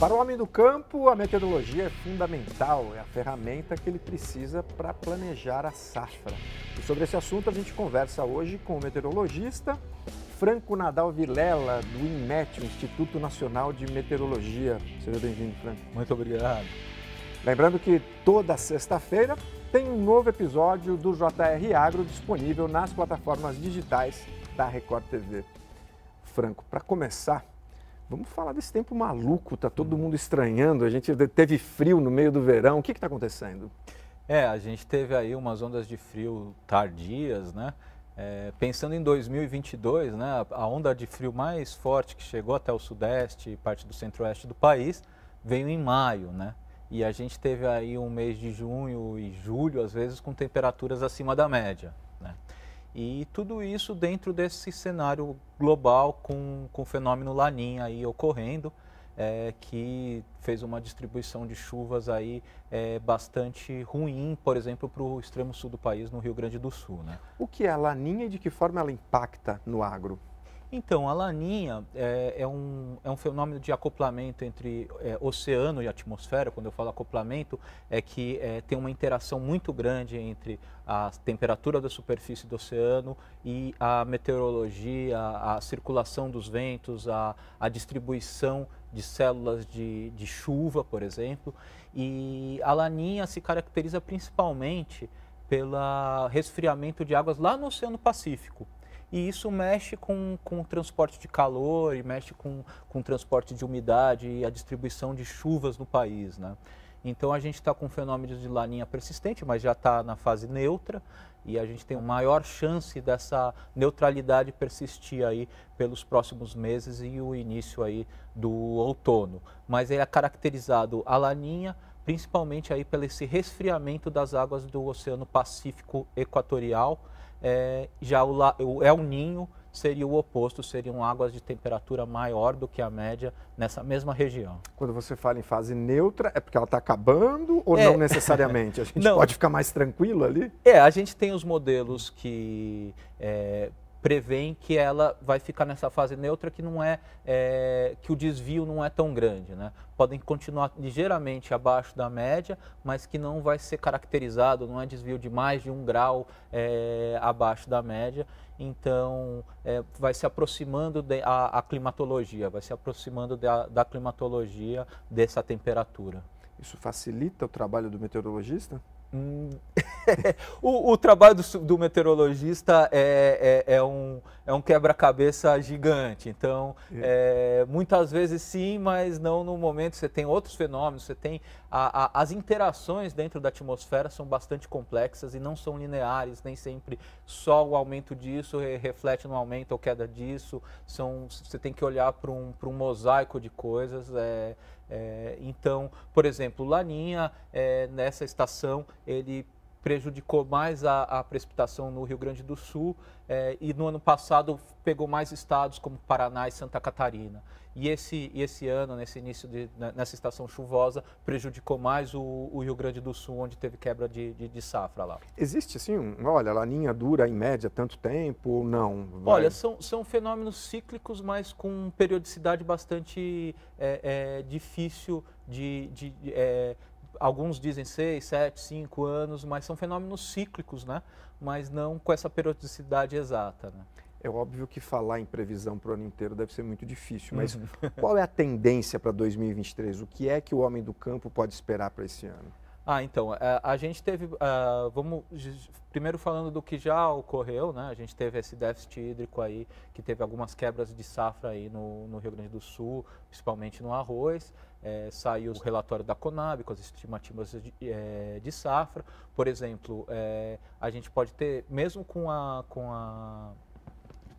Para o homem do campo, a meteorologia é fundamental, é a ferramenta que ele precisa para planejar a safra. E sobre esse assunto a gente conversa hoje com o meteorologista Franco Nadal Vilela, do INMET, o Instituto Nacional de Meteorologia. Seja bem-vindo, Franco. Muito obrigado. Lembrando que toda sexta-feira tem um novo episódio do JR Agro disponível nas plataformas digitais da Record TV. Franco, para começar, Vamos falar desse tempo maluco, tá todo mundo estranhando, a gente teve frio no meio do verão, o que está acontecendo? É, a gente teve aí umas ondas de frio tardias, né? É, pensando em 2022, né, a onda de frio mais forte que chegou até o sudeste e parte do centro-oeste do país veio em maio, né? E a gente teve aí um mês de junho e julho, às vezes, com temperaturas acima da média? E tudo isso dentro desse cenário global com, com o fenômeno Laninha aí ocorrendo, é, que fez uma distribuição de chuvas aí é, bastante ruim, por exemplo, para o extremo sul do país, no Rio Grande do Sul. Né? O que é a Laninha e de que forma ela impacta no agro? Então, a laninha é, é, um, é um fenômeno de acoplamento entre é, oceano e atmosfera. Quando eu falo acoplamento, é que é, tem uma interação muito grande entre a temperatura da superfície do oceano e a meteorologia, a, a circulação dos ventos, a, a distribuição de células de, de chuva, por exemplo. E a laninha se caracteriza principalmente pelo resfriamento de águas lá no Oceano Pacífico e isso mexe com, com o transporte de calor e mexe com, com o transporte de umidade e a distribuição de chuvas no país. Né? Então a gente está com fenômenos de laninha persistente, mas já está na fase neutra e a gente tem uma maior chance dessa neutralidade persistir aí pelos próximos meses e o início aí do outono. Mas ele é caracterizado a laninha principalmente aí pelo esse resfriamento das águas do Oceano Pacífico Equatorial é, já o, o El Ninho seria o oposto, seriam águas de temperatura maior do que a média nessa mesma região. Quando você fala em fase neutra, é porque ela está acabando ou é. não necessariamente? A gente não. pode ficar mais tranquilo ali? É, a gente tem os modelos que é, prevêem que ela vai ficar nessa fase neutra que não é, é, que o desvio não é tão grande, né? Podem continuar ligeiramente abaixo da média, mas que não vai ser caracterizado, não é desvio de mais de um grau é, abaixo da média. Então, é, vai se aproximando da climatologia, vai se aproximando da climatologia dessa temperatura. Isso facilita o trabalho do meteorologista? Hum, o, o, trabalho do, do meteorologista é, é, é, um, é um quebra-cabeça gigante. Então, é. muitas vezes sim, mas não no momento. Você tem outros fenômenos, você tem a, a, as interações dentro da atmosfera são bastante complexas e não são lineares, nem sempre só o aumento disso reflete no aumento ou queda disso. São, você tem que olhar para um, um mosaico de coisas. É, é, então, por exemplo, Laninha, é, nessa estação, ele prejudicou mais a, a, precipitação no Rio Grande do Sul é, e no ano passado pegou mais estados como Paraná e Santa Catarina. E esse, esse ano, nesse início, de, né, nessa estação chuvosa, prejudicou mais o, o, Rio Grande do Sul, onde teve quebra de, de, de safra lá. Existe assim, um, olha, a laninha dura em média tanto tempo ou não? Vai... Olha, são, são fenômenos cíclicos, mas com periodicidade bastante é, é, difícil de, de é, alguns dizem seis, sete, cinco anos, mas são fenômenos cíclicos, né? Mas não com essa periodicidade exata, né? É óbvio que falar em previsão para o ano inteiro deve ser muito difícil, mas uhum. qual é a tendência para 2023? O que é que o homem do campo pode esperar para esse ano? Ah, então, a, é, a gente teve, uh, vamos primeiro falando do que já ocorreu, né? A gente teve esse déficit hídrico aí, que teve algumas quebras de safra aí no, no Rio Grande do Sul, principalmente no arroz. É, saiu o relatório da Conab com as estimativas de, é, de safra. Por exemplo, é, a gente pode ter, mesmo com a, com a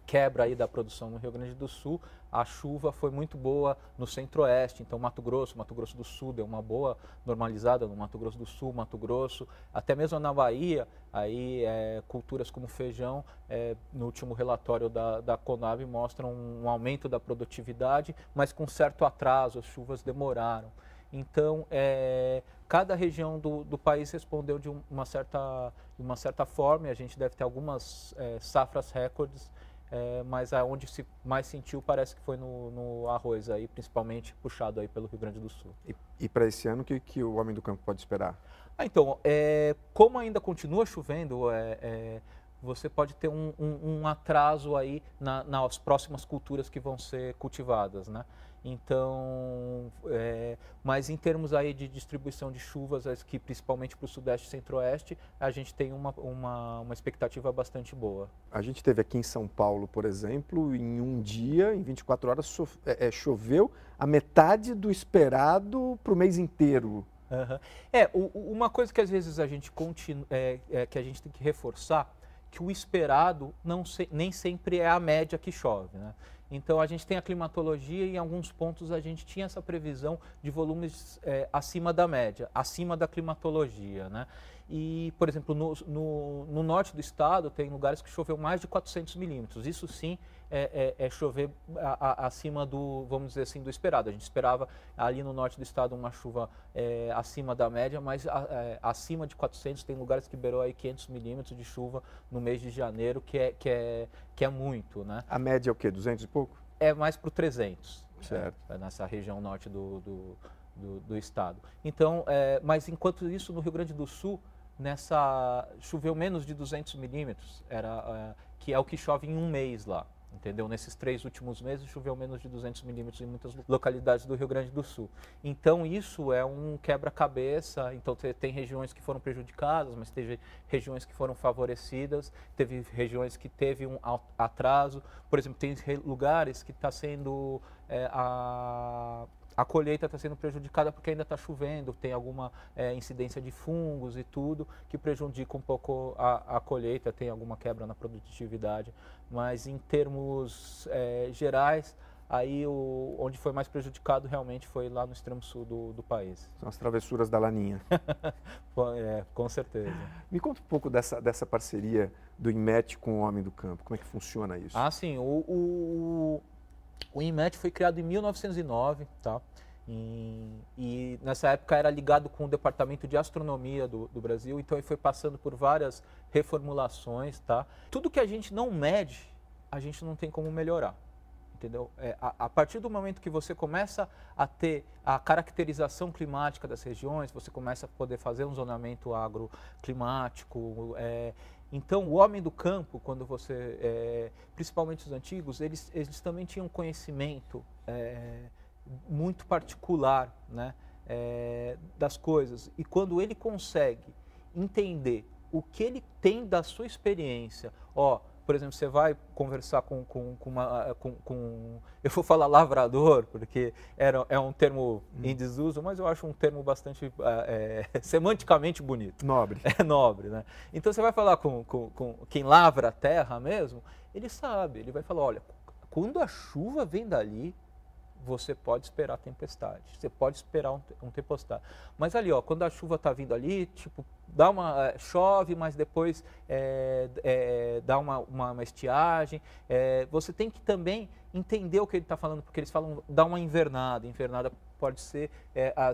quebra aí da produção no Rio Grande do Sul, a chuva foi muito boa no centro-oeste, então Mato Grosso, Mato Grosso do Sul deu uma boa normalizada no Mato Grosso do Sul, Mato Grosso, até mesmo na Bahia, aí é, culturas como feijão, é, no último relatório da, da Conab mostram um, um aumento da produtividade, mas com certo atraso, as chuvas demoraram. Então, é, cada região do, do, país respondeu de uma certa, de uma certa forma, e a gente deve ter algumas é, safras recordes é, mas aonde se mais sentiu parece que foi no, no, arroz aí, principalmente puxado aí pelo Rio Grande do Sul. E, e para esse ano, o que, que o homem do campo pode esperar? Ah, então, é, como ainda continua chovendo, é, é você pode ter um, um, um atraso aí na, nas próximas culturas que vão ser cultivadas, né? Então, é, mas em termos aí de distribuição de chuvas, que principalmente para o sudeste e centro-oeste, a gente tem uma, uma, uma, expectativa bastante boa. A gente teve aqui em São Paulo, por exemplo, em um dia, em 24 horas, so, é, é, choveu a metade do esperado para o mês inteiro. Uhum. É, o, uma coisa que às vezes a gente continua, é, é, que a gente tem que reforçar, que o esperado não se, nem sempre é a média que chove, né? Então a gente tem a climatologia e em alguns pontos a gente tinha essa previsão de volumes é, acima da média, acima da climatologia. Né? E, por exemplo, no, no, no, norte do estado tem lugares que choveu mais de 400 milímetros. Isso sim é, é, é chover a, a, acima do, vamos dizer assim, do esperado. A gente esperava ali no norte do estado uma chuva é, acima da média, mas a, é, acima de 400 tem lugares que beirou aí 500 milímetros de chuva no mês de janeiro, que é, que é, que é muito, né? A média é o quê? 200 e pouco? É mais para o 300. Certo. É, nessa região norte do, do, do, do estado. Então, mas enquanto isso, no Rio Grande do Sul, nessa choveu menos de 200 milímetros, era, que é o que chove em um mês lá entendeu? Nesses três últimos meses choveu menos de 200 milímetros em muitas localidades do Rio Grande do Sul. Então isso é um quebra-cabeça. Então tem regiões que foram prejudicadas, mas teve regiões que foram favorecidas, teve regiões que teve um atraso. Por exemplo, tem lugares que está sendo é, a a colheita está sendo prejudicada porque ainda está chovendo, tem alguma é, incidência de fungos e tudo que prejudica um pouco a, a, colheita, tem alguma quebra na produtividade. Mas em termos é, gerais, aí o, onde foi mais prejudicado realmente foi lá no extremo sul do, do país. São as travessuras da Laninha. é, com certeza. Me conta um pouco dessa, dessa parceria do IMET com o Homem do Campo. Como é que funciona isso? Ah, sim. O, o, o INMET foi criado em 1909, tá? E, e, nessa época era ligado com o Departamento de Astronomia do, do, Brasil, então ele foi passando por várias reformulações, tá? Tudo que a gente não mede, a gente não tem como melhorar, entendeu? É, a, a, partir do momento que você começa a ter a caracterização climática das regiões, você começa a poder fazer um zonamento agroclimático, é, então, o homem do campo, quando você, é, principalmente os antigos, eles, eles também tinham conhecimento é, muito particular né, é, das coisas. E quando ele consegue entender o que ele tem da sua experiência, ó, por exemplo, você vai conversar com, com, com uma. Com, com, eu vou falar lavrador, porque era, é um termo hum. em desuso, mas eu acho um termo bastante é, semanticamente bonito. Nobre. É nobre, né? Então você vai falar com, com, com quem lavra a terra mesmo, ele sabe, ele vai falar: olha, quando a chuva vem dali, você pode esperar tempestade, você pode esperar um, um tempestade. Mas ali, ó, quando a chuva está vindo ali, tipo, dá uma é, chove, mas depois é, é, dá uma, uma, uma estiagem. É, você tem que também entender o que ele está falando, porque eles falam dá uma invernada. Invernada pode ser a,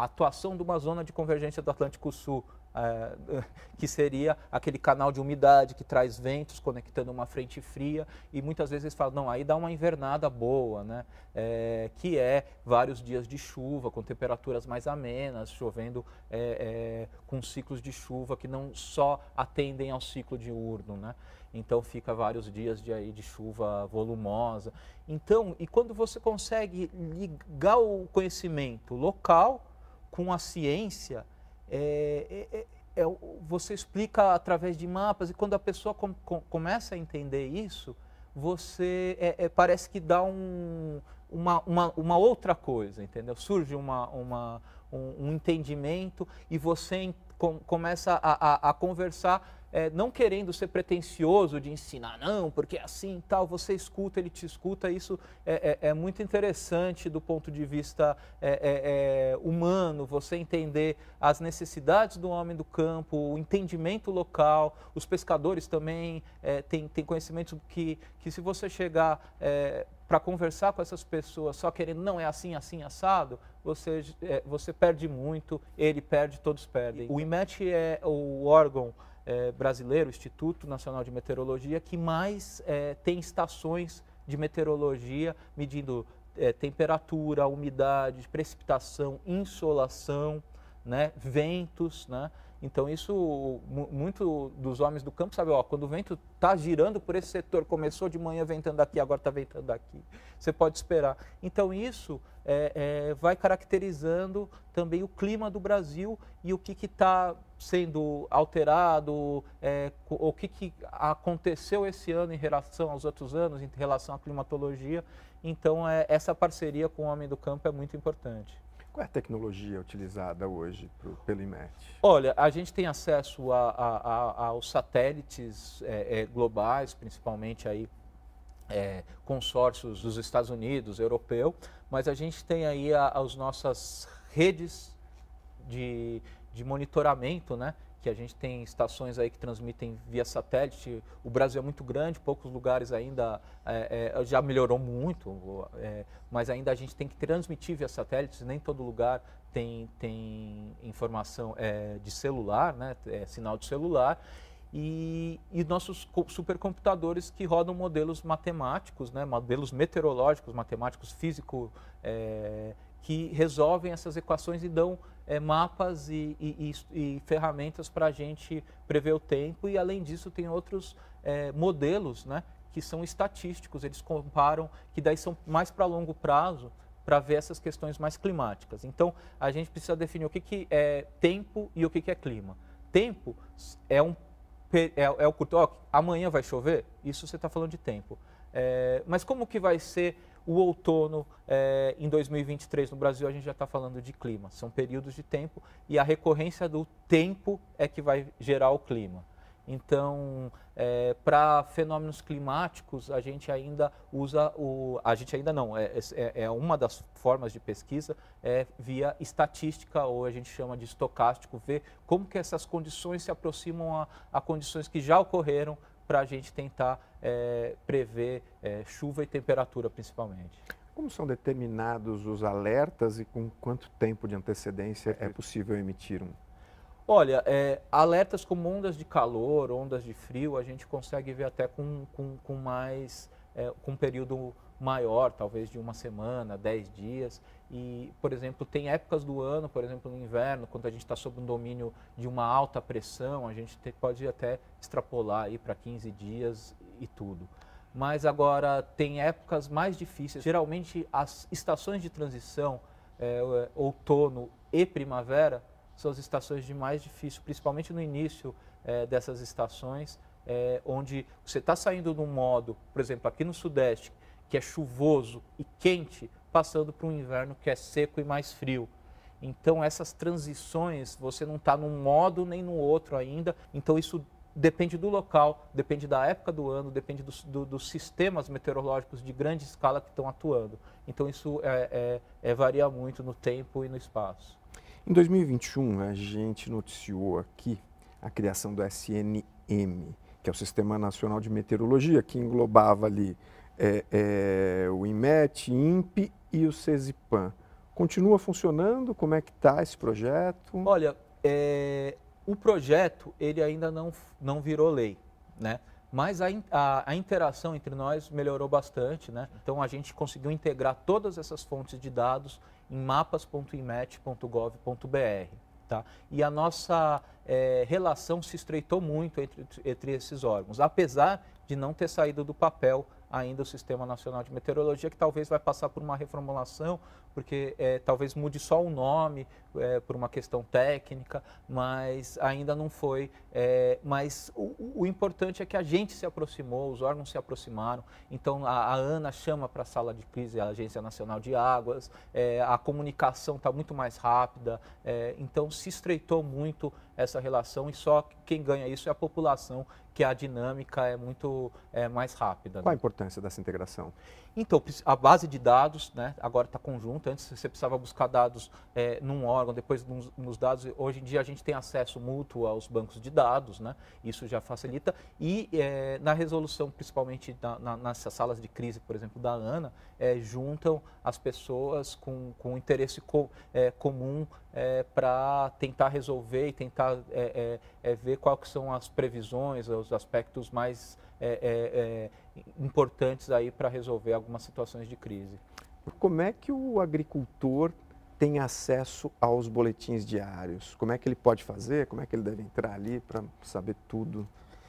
a atuação de uma zona de convergência do Atlântico Sul é, que seria aquele canal de umidade que traz ventos conectando uma frente fria e muitas vezes eles falam, não, aí dá uma invernada boa, né? É, que é vários dias de chuva com temperaturas mais amenas, chovendo é, é com ciclos de chuva que não só atendem ao ciclo diurno, né? Então fica vários dias de, aí, de chuva volumosa. Então, e quando você consegue ligar o conhecimento local com a ciência, é, é, é, é você explica através de mapas e quando a pessoa com, com, começa a entender isso, você é, é, parece que dá um, uma, uma, uma, outra coisa, entendeu? Surge uma, uma um, um, entendimento e você com, começa a, a, a conversar é, não querendo ser pretencioso de ensinar, não, porque é assim tal, você escuta, ele te escuta, isso é, é, é muito interessante do ponto de vista é, é, é, humano, você entender as necessidades do homem do campo, o entendimento local, os pescadores também têm, têm conhecimento que, que se você chegar para conversar com essas pessoas só querendo, não é assim, assim, assado, você, você perde muito, ele perde, todos perdem. O IMET é o órgão é, brasileiro, Instituto Nacional de Meteorologia, que mais é, tem estações de meteorologia medindo é, temperatura, umidade, precipitação, insolação, né, ventos, né? Então isso, muito dos homens do campo sabem, ó, quando o vento está girando por esse setor, começou de manhã ventando aqui, agora está ventando aqui, você pode esperar. Então isso é, é, vai caracterizando também o clima do Brasil e o que está sendo alterado, é, o que, que aconteceu esse ano em relação aos outros anos, em relação à climatologia. Então é, essa parceria com o homem do campo é muito importante. Qual é a tecnologia utilizada hoje pro, pelo IMET? Olha, a gente tem acesso a, a, a, aos satélites é, é, globais, principalmente aí é, consórcios dos Estados Unidos, europeu, mas a gente tem aí as nossas redes de, de monitoramento, né? Que a gente tem estações aí que transmitem via satélite. O Brasil é muito grande, poucos lugares ainda é, é, já melhorou muito, é, mas ainda a gente tem que transmitir via satélite. Nem todo lugar tem, tem informação é, de celular, né, é, sinal de celular. E, e, nossos supercomputadores que rodam modelos matemáticos, né, modelos meteorológicos, matemáticos, físico, é, que resolvem essas equações e dão é, mapas e, e, e ferramentas para a gente prever o tempo. E além disso, tem outros é, modelos né, que são estatísticos, eles comparam, que daí são mais para longo prazo, para ver essas questões mais climáticas. Então, a gente precisa definir o que, que é tempo e o que, que é clima. Tempo é um é, é o curto. Oh, amanhã vai chover? Isso você está falando de tempo. É, mas como que vai ser o outono é, em 2023 no Brasil a gente já está falando de clima. São períodos de tempo e a recorrência do tempo é que vai gerar o clima. Então, é, para fenômenos climáticos, a gente ainda usa o. A gente ainda não, é, é, é, uma das formas de pesquisa é via estatística, ou a gente chama de estocástico, ver como que essas condições se aproximam a, a condições que já ocorreram para a gente tentar é, prever é, chuva e temperatura principalmente. Como são determinados os alertas e com quanto tempo de antecedência é possível emitir um? Olha, é, alertas como ondas de calor, ondas de frio, a gente consegue ver até com, com, com mais, é, com um período maior, talvez de uma semana, dez dias. E, por exemplo, tem épocas do ano, por exemplo, no inverno, quando a gente está sob um domínio de uma alta pressão, a gente pode até extrapolar aí para 15 dias e tudo. Mas agora tem épocas mais difíceis. Geralmente as estações de transição, é, outono e primavera, são as estações de mais difícil, principalmente no início é, dessas estações, é, onde você está saindo de um modo, por exemplo, aqui no Sudeste, que é chuvoso e quente, passando para um inverno que é seco e mais frio. Então, essas transições, você não está num modo nem no outro ainda. Então, isso depende do local, depende da época do ano, depende dos, do, dos sistemas meteorológicos de grande escala que estão atuando. Então, isso é, é, é, varia muito no tempo e no espaço. Em 2021, a gente noticiou aqui a criação do SNM, que é o Sistema Nacional de Meteorologia, que englobava ali é, é, o IMET, INPE e o CESIPAN. Continua funcionando? Como é que está esse projeto? Olha, é, o projeto ele ainda não, não virou lei, né? mas a, a, a, interação entre nós melhorou bastante. Né? Então a gente conseguiu integrar todas essas fontes de dados em mapas.imet.gov.br. Tá? E a nossa é, relação se estreitou muito entre, entre esses órgãos, apesar de não ter saído do papel ainda o Sistema Nacional de Meteorologia, que talvez vai passar por uma reformulação, porque é, talvez mude só o nome é, por uma questão técnica, mas ainda não foi. É, mas o, o, importante é que a gente se aproximou, os órgãos se aproximaram. Então a, a ANA chama para a sala de crise a Agência Nacional de Águas, é, a comunicação está muito mais rápida, é, então se estreitou muito essa relação e só quem ganha isso é a população, que a dinâmica é muito é, mais rápida. Qual né? a importância dessa integração? Então, a base de dados, né, agora está conjunta. Antes você precisava buscar dados é, num órgão, depois nos, nos, dados. Hoje em dia a gente tem acesso mútuo aos bancos de dados, né? Isso já facilita. E é, na resolução, principalmente na, na, nessas salas de crise, por exemplo, da ANA, é, juntam as pessoas com, com interesse co, é, comum é, para tentar resolver e tentar é ver quais são as previsões, os aspectos mais é, é, importantes aí para resolver algumas situações de crise. Como é que o agricultor tem acesso aos boletins diários? Como é que ele pode fazer? Como é que ele deve entrar ali para saber tudo?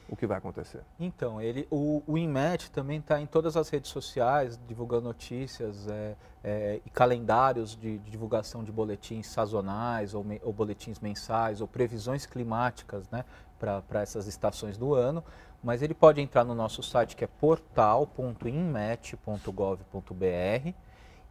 o que vai acontecer? Então, ele, o, o INMET também está em todas as redes sociais, divulgando notícias é, é, e calendários de, de, divulgação de boletins sazonais ou, me, ou, boletins mensais ou previsões climáticas né, para essas estações do ano. Mas ele pode entrar no nosso site que é portal.inmet.gov.br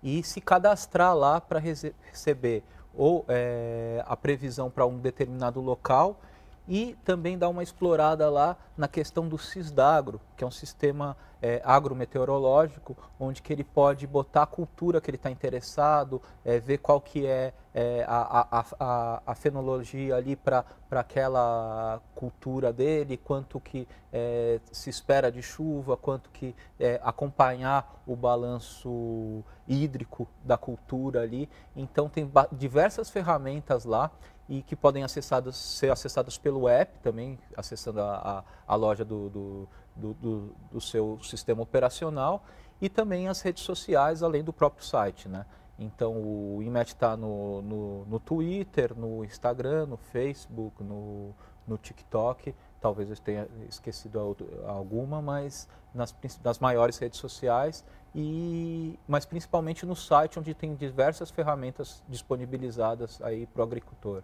e se cadastrar lá para receber ou é, a previsão para um determinado local e também dar uma explorada lá na questão do CISDAGRO, que é um sistema é, agrometeorológico, onde que ele pode botar a cultura que ele está interessado, é, ver qual que é, é a, a, a, a, fenologia ali para aquela cultura dele, quanto que é, se espera de chuva, quanto que é, acompanhar o balanço hídrico da cultura ali. Então tem diversas ferramentas lá e que podem ser acessados pelo app também, acessando a, a, a loja do, do, do, do, seu sistema operacional e também as redes sociais, além do próprio site. Né? Então o IMET está no, no, no, Twitter, no Instagram, no Facebook, no, no TikTok. Talvez eu tenha esquecido alguma, mas nas, nas maiores redes sociais, e, mas principalmente no site, onde tem diversas ferramentas disponibilizadas aí para o agricultor.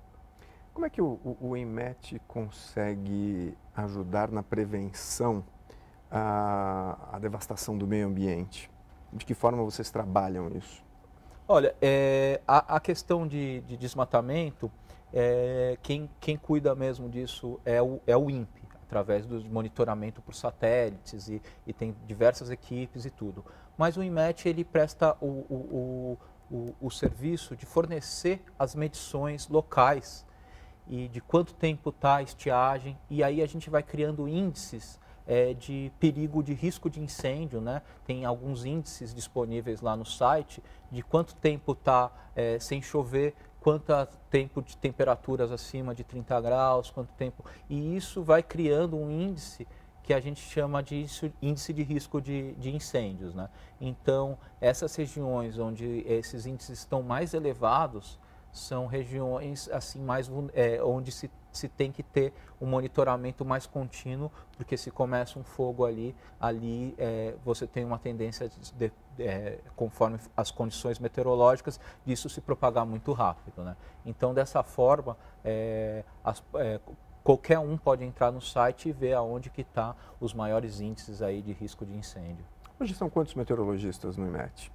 Como é que o, o, o IMET consegue ajudar na prevenção à, devastação do meio ambiente? De que forma vocês trabalham isso? Olha, é, a, a, questão de, de desmatamento, é, quem, quem cuida mesmo disso é o, é o INPE, através do monitoramento por satélites e, e tem diversas equipes e tudo. Mas o IMET ele presta o, o, o, o serviço de fornecer as medições locais e de quanto tempo está a estiagem, e aí a gente vai criando índices é, de perigo de risco de incêndio, né? Tem alguns índices disponíveis lá no site de quanto tempo está é, sem chover, quanto tempo de temperaturas acima de 30 graus, quanto tempo. E isso vai criando um índice que a gente chama de índice de risco de, de incêndios. Né? Então, essas regiões onde esses índices estão mais elevados, são regiões assim mais é, onde se, se tem que ter um monitoramento mais contínuo, porque se começa um fogo ali, ali é, você tem uma tendência, de, é, conforme as condições meteorológicas, disso se propagar muito rápido. Né? Então, dessa forma, é, as, é, qualquer um pode entrar no site e ver aonde que está os maiores índices aí de risco de incêndio. Hoje são quantos meteorologistas no IMET?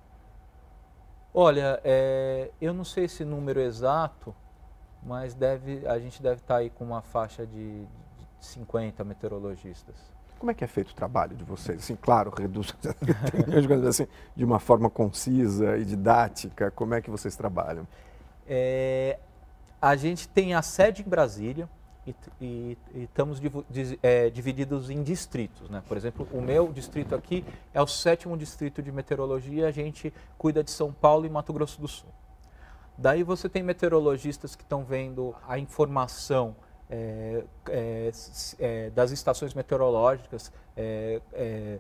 Olha, é, eu não sei esse número exato, mas deve, a gente deve estar tá aí com uma faixa de, de 50 meteorologistas. Como é que é feito o trabalho de vocês? Assim, claro, reduz assim, de uma forma concisa e didática. Como é que vocês trabalham? É, a gente tem a sede em Brasília, e, e, estamos é, divididos em distritos. Né? Por exemplo, o meu distrito aqui é o sétimo distrito de meteorologia, a gente cuida de São Paulo e Mato Grosso do Sul. Daí você tem meteorologistas que estão vendo a informação é, é, é das estações meteorológicas, é, é,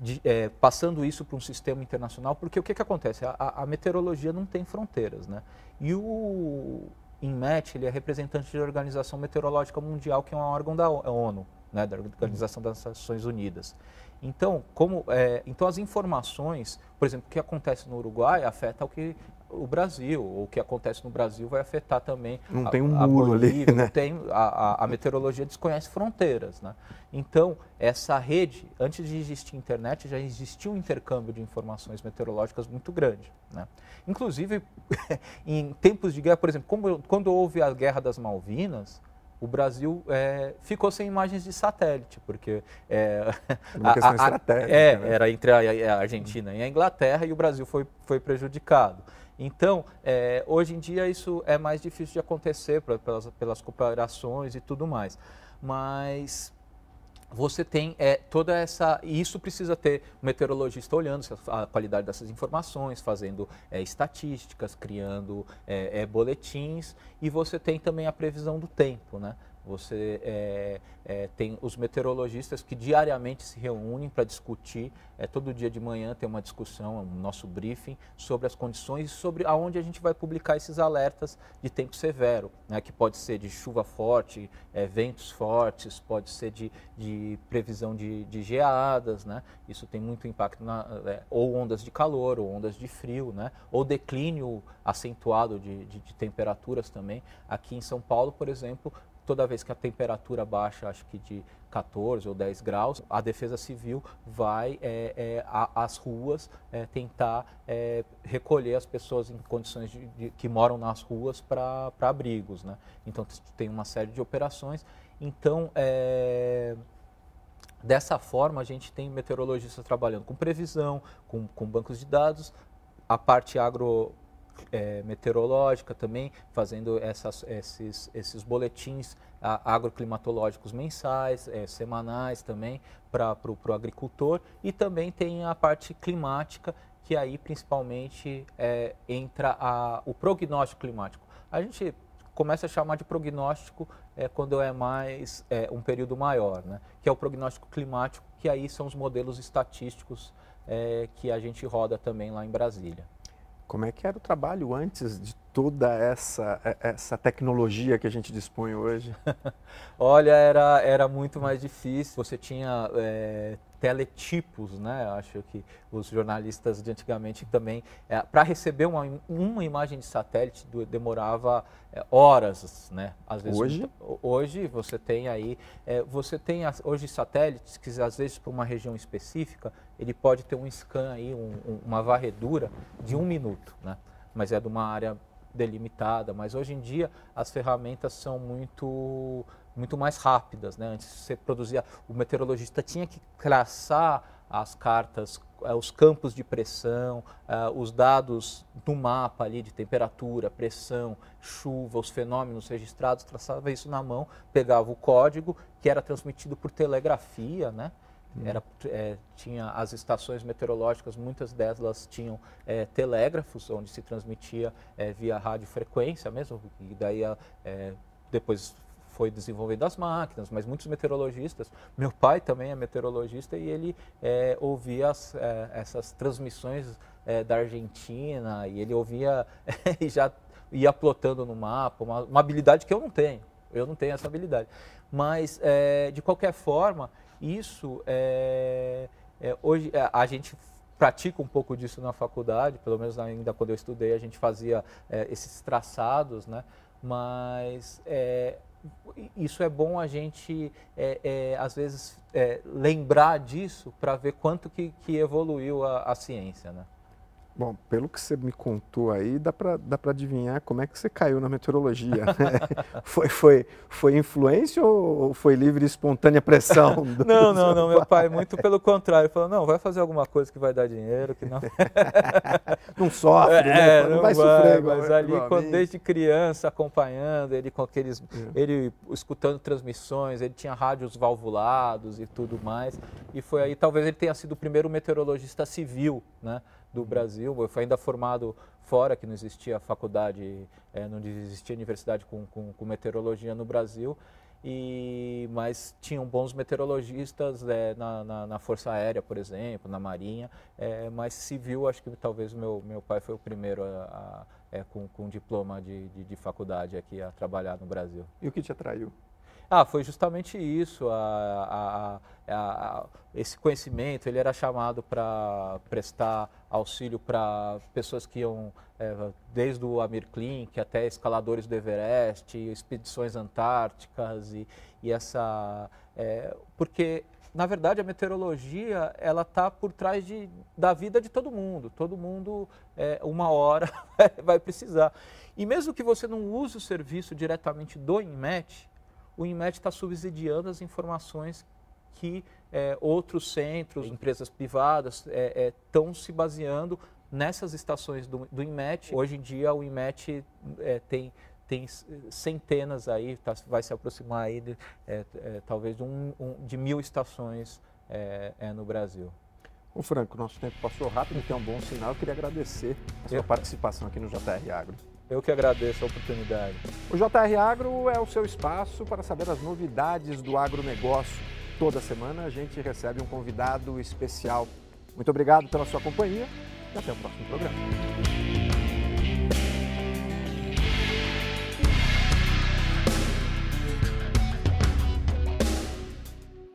de, passando isso para um sistema internacional, porque o que, que acontece? A, a meteorologia não tem fronteiras. Né? E o, INMET ele é representante da Organização Meteorológica Mundial, que é um órgão da ONU, né, da Organização das Nações Unidas. Então, como, é, então as informações, por exemplo, o que acontece no Uruguai afeta o que o Brasil, ou o que acontece no Brasil vai afetar também não a, tem um muro Bolívia, ali, né? tem a, a, a, meteorologia desconhece fronteiras, né? Então essa rede, antes de existir internet, já existia um intercâmbio de informações meteorológicas muito grande, né? Inclusive em tempos de guerra, por exemplo, como, quando houve a guerra das Malvinas, o Brasil é, ficou sem imagens de satélite, porque é, Uma questão a, a, estratégica, é, né? era entre a, a Argentina e a Inglaterra e o Brasil foi, foi prejudicado. Então, é, hoje em dia isso é mais difícil de acontecer pra, pelas, pelas cooperações e tudo mais. Mas você tem é, toda essa. E isso precisa ter o meteorologista olhando a qualidade dessas informações, fazendo é, estatísticas, criando é, é boletins, e você tem também a previsão do tempo. Né? Você é, é, tem os meteorologistas que diariamente se reúnem para discutir. É, todo dia de manhã tem uma discussão, um nosso briefing sobre as condições e sobre aonde a gente vai publicar esses alertas de tempo severo, né, que pode ser de chuva forte, é, ventos fortes, pode ser de, de previsão de, de, geadas, né? Isso tem muito impacto na, é, ou ondas de calor, ou ondas de frio, né? Ou declínio acentuado de, de, de temperaturas também. Aqui em São Paulo, por exemplo, toda vez que a temperatura baixa, acho que de 14 ou 10 graus, a Defesa Civil vai é, é, às ruas é, tentar é, recolher as pessoas em condições de, de, que moram nas ruas para abrigos. Né? Então tem uma série de operações. Então, é, dessa forma, a gente tem meteorologistas trabalhando com previsão, com, com bancos de dados, a parte agro é, meteorológica também, fazendo essas, esses, esses boletins agroclimatológicos mensais, é, semanais também para o agricultor. E também tem a parte climática, que aí principalmente é, entra a, o prognóstico climático. A gente começa a chamar de prognóstico é, quando é mais é, um período maior, né? que é o prognóstico climático, que aí são os modelos estatísticos é, que a gente roda também lá em Brasília. Como é que era o trabalho antes de toda essa, é, essa tecnologia que a gente dispõe hoje? Olha, era, era muito mais difícil. Você tinha é, teletipos, né? Acho que os jornalistas de antigamente também, é, para receber uma, uma imagem de satélite demorava é, horas, né? Às vezes, hoje? Hoje você tem aí, é, você tem hoje satélites que às vezes para uma região específica ele pode ter um scan aí, um, um, uma varredura de um minuto, né? Mas é de uma área delimitada. Mas hoje em dia as ferramentas são muito muito mais rápidas, né? Antes você produzia, o meteorologista tinha que traçar as cartas, eh, os campos de pressão, eh, os dados do mapa ali de temperatura, pressão, chuva, os fenômenos registrados, traçava isso na mão, pegava o código que era transmitido por telegrafia, né? Era, é, tinha as estações meteorológicas, muitas delas tinham é, telégrafos, onde se transmitia é, via radiofrequência mesmo, e daí depois foi desenvolvendo as máquinas, mas muitos meteorologistas, meu pai também é meteorologista e ele ouvia as, essas transmissões da Argentina e ele ouvia e já ia plotando no mapa, uma, uma, habilidade que eu não tenho, eu não tenho essa habilidade. Mas, de qualquer forma, isso, é, é, hoje é, a gente pratica um pouco disso na faculdade, pelo menos ainda quando eu estudei a gente fazia é, esses traçados, né? mas é, isso é bom a gente, é, às vezes, lembrar disso para ver quanto que, que evoluiu a, a ciência. Né? Bom, pelo que você me contou aí, dá para dá adivinhar como é que você caiu na meteorologia. Né? foi, foi, foi influência ou foi livre e espontânea pressão? Do, não, não, não. Meu pai, muito pelo contrário, falou: não, vai fazer alguma coisa que vai dar dinheiro, que não. não sofre, é, né? não, não vai, vai sofrer. Mas ali, quando, desde criança, acompanhando, ele com aqueles. É. Ele escutando transmissões, ele tinha rádios valvulados e tudo mais. E foi aí, talvez ele tenha sido o primeiro meteorologista civil, né? Do Brasil. Eu fui ainda formado fora, que não existia faculdade, é, não existia universidade com, com, com, meteorologia no Brasil. E, mas tinham bons meteorologistas é, na, na, na, Força Aérea, por exemplo, na Marinha, é, mas civil, acho que talvez meu, meu pai foi o primeiro a, a, com, com diploma de, de, de faculdade aqui a trabalhar no Brasil. E o que te atraiu? Ah, foi justamente isso. A, a, a, esse conhecimento, ele era chamado para prestar auxílio para pessoas que iam, é, desde o Amir Klink até escaladores do Everest, expedições antárticas e, e essa... É, porque, na verdade, a meteorologia, ela está por trás de, da vida de todo mundo. Todo mundo, é, uma hora, vai precisar. E mesmo que você não use o serviço diretamente do INMET, o INMET está subsidiando as informações que é, outros centros, empresas privadas estão é, é, se baseando nessas estações do, do INMET. Hoje em dia o INMET é, tem tem centenas aí, tá, vai se aproximar aí de, é, é, talvez um, um, de mil estações é, é, no Brasil. O Franco, nosso tempo passou rápido, que é um bom sinal. Eu queria agradecer a sua Eu... participação aqui no JR Agro. Eu que agradeço a oportunidade. O JR Agro é o seu espaço para saber as novidades do agronegócio. Toda semana a gente recebe um convidado especial. Muito obrigado pela sua companhia e até o próximo programa.